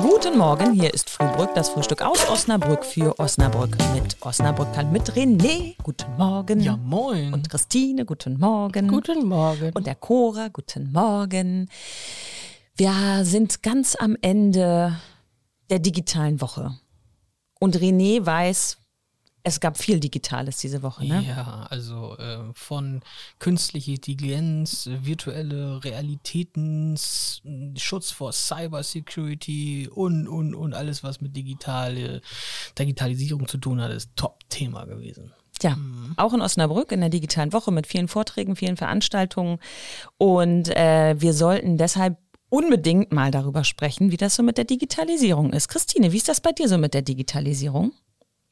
Guten Morgen, hier ist Frühbrück, das Frühstück aus Osnabrück für Osnabrück mit Osnabrück kann mit René. Guten Morgen. Ja, moin. Und Christine, guten Morgen. Guten Morgen. Und der Cora, guten Morgen. Wir sind ganz am Ende der digitalen Woche. Und René weiß, es gab viel Digitales diese Woche, ne? Ja, also äh, von künstliche Intelligenz, virtuelle Realitäten, Schutz vor Cybersecurity und, und, und alles, was mit digitale, Digitalisierung zu tun hat, ist Top-Thema gewesen. Ja, auch in Osnabrück in der digitalen Woche mit vielen Vorträgen, vielen Veranstaltungen. Und äh, wir sollten deshalb unbedingt mal darüber sprechen, wie das so mit der Digitalisierung ist. Christine, wie ist das bei dir so mit der Digitalisierung?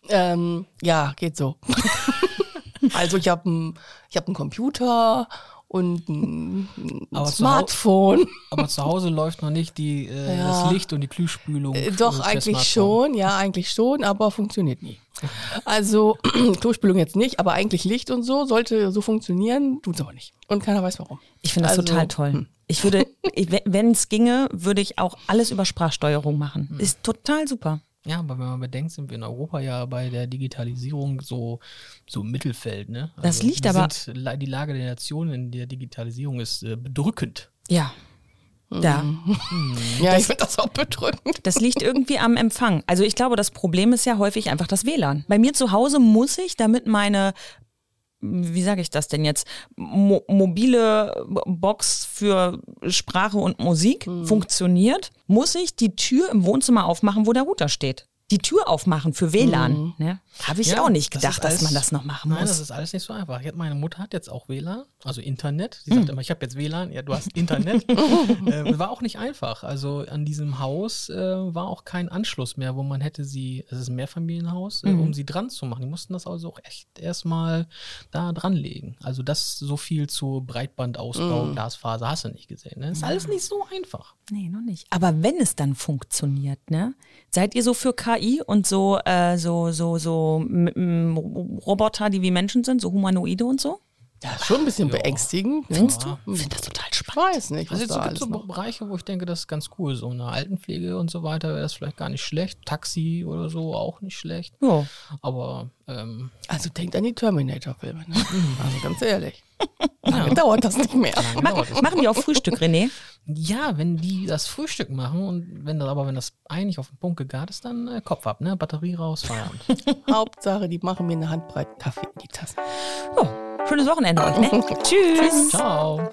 Ähm, ja, geht so. also ich habe einen hab einen Computer und ein, Aber Smartphone. Aber zu Hause läuft noch nicht die, äh, Ja. das Licht und die Glühspülung. Äh, Doch, eigentlich schon, ja, eigentlich schon, aber funktioniert nie. Also, Klospülung jetzt nicht, aber eigentlich Licht und so sollte so funktionieren, tut's aber nicht. Und keiner weiß warum. Ich finde das Also, total toll. Ich würde, wenn es ginge, würde ich auch alles über Sprachsteuerung machen. Ist total super. Ja, aber wenn man bedenkt, sind wir in Europa ja bei der Digitalisierung so, so Mittelfeld. Ne? Das liegt aber- Sind, die Lage der Nation in der Digitalisierung ist äh, bedrückend. Ja. Da. Ja, ich finde das auch bedrückend. Das liegt irgendwie am Empfang. Also ich glaube, das Problem ist ja häufig einfach das WLAN. Bei mir zu Hause muss ich, damit meine, wie sage ich das denn jetzt, mo mobile Box für Sprache und Musik funktioniert, muss ich die Tür im Wohnzimmer aufmachen, wo der Router steht. Die Tür aufmachen für WLAN. Ne? Habe ich Ja, auch nicht das gedacht, dass alles- man das noch machen Nein, muss. das ist alles nicht so einfach. Meine Mutter hat jetzt auch WLAN, also Internet. Sie sagt immer, ich habe jetzt WLAN. Ja, du hast Internet. äh, war auch nicht einfach. Also an diesem Haus äh, war auch kein Anschluss mehr, wo man hätte sie, es ist ein Mehrfamilienhaus, äh, um sie dran zu machen. Die mussten das also auch echt erstmal da dranlegen. Also das so viel zu Breitbandausbau, Glasfaser hast du nicht gesehen. Ne? Ist alles nicht so einfach. Nee, noch nicht. Aber wenn es dann funktioniert, ne? Seid ihr so für KI und so, äh, so, so, so m- m- Roboter, die wie Menschen sind, so Humanoide und so? Ja, schon ein bisschen beängstigend. Ne? Findest du? Ich finde das total Ich spannend. weiß nicht, Also da gibt so noch. Bereiche, wo ich denke, das ist ganz cool. So eine Altenpflege und so weiter wäre das vielleicht gar nicht schlecht. Taxi oder so auch nicht schlecht. Ja. Aber ähm, Also denkt an die Terminator-Filme. Ne? Also ganz ehrlich. Lange dauert das nicht mehr. es. Machen die auch Frühstück, René? Ja, wenn die das Frühstück machen und wenn das aber wenn das eigentlich auf den Punkt gegart ist, dann äh, Kopf ab, ne? Batterie raus, Feierabend. Hauptsache, die machen mir eine Handbreit Kaffee in die Tasse. Ja. Schönes Wochenende euch, ne? Tschüss. Ciao.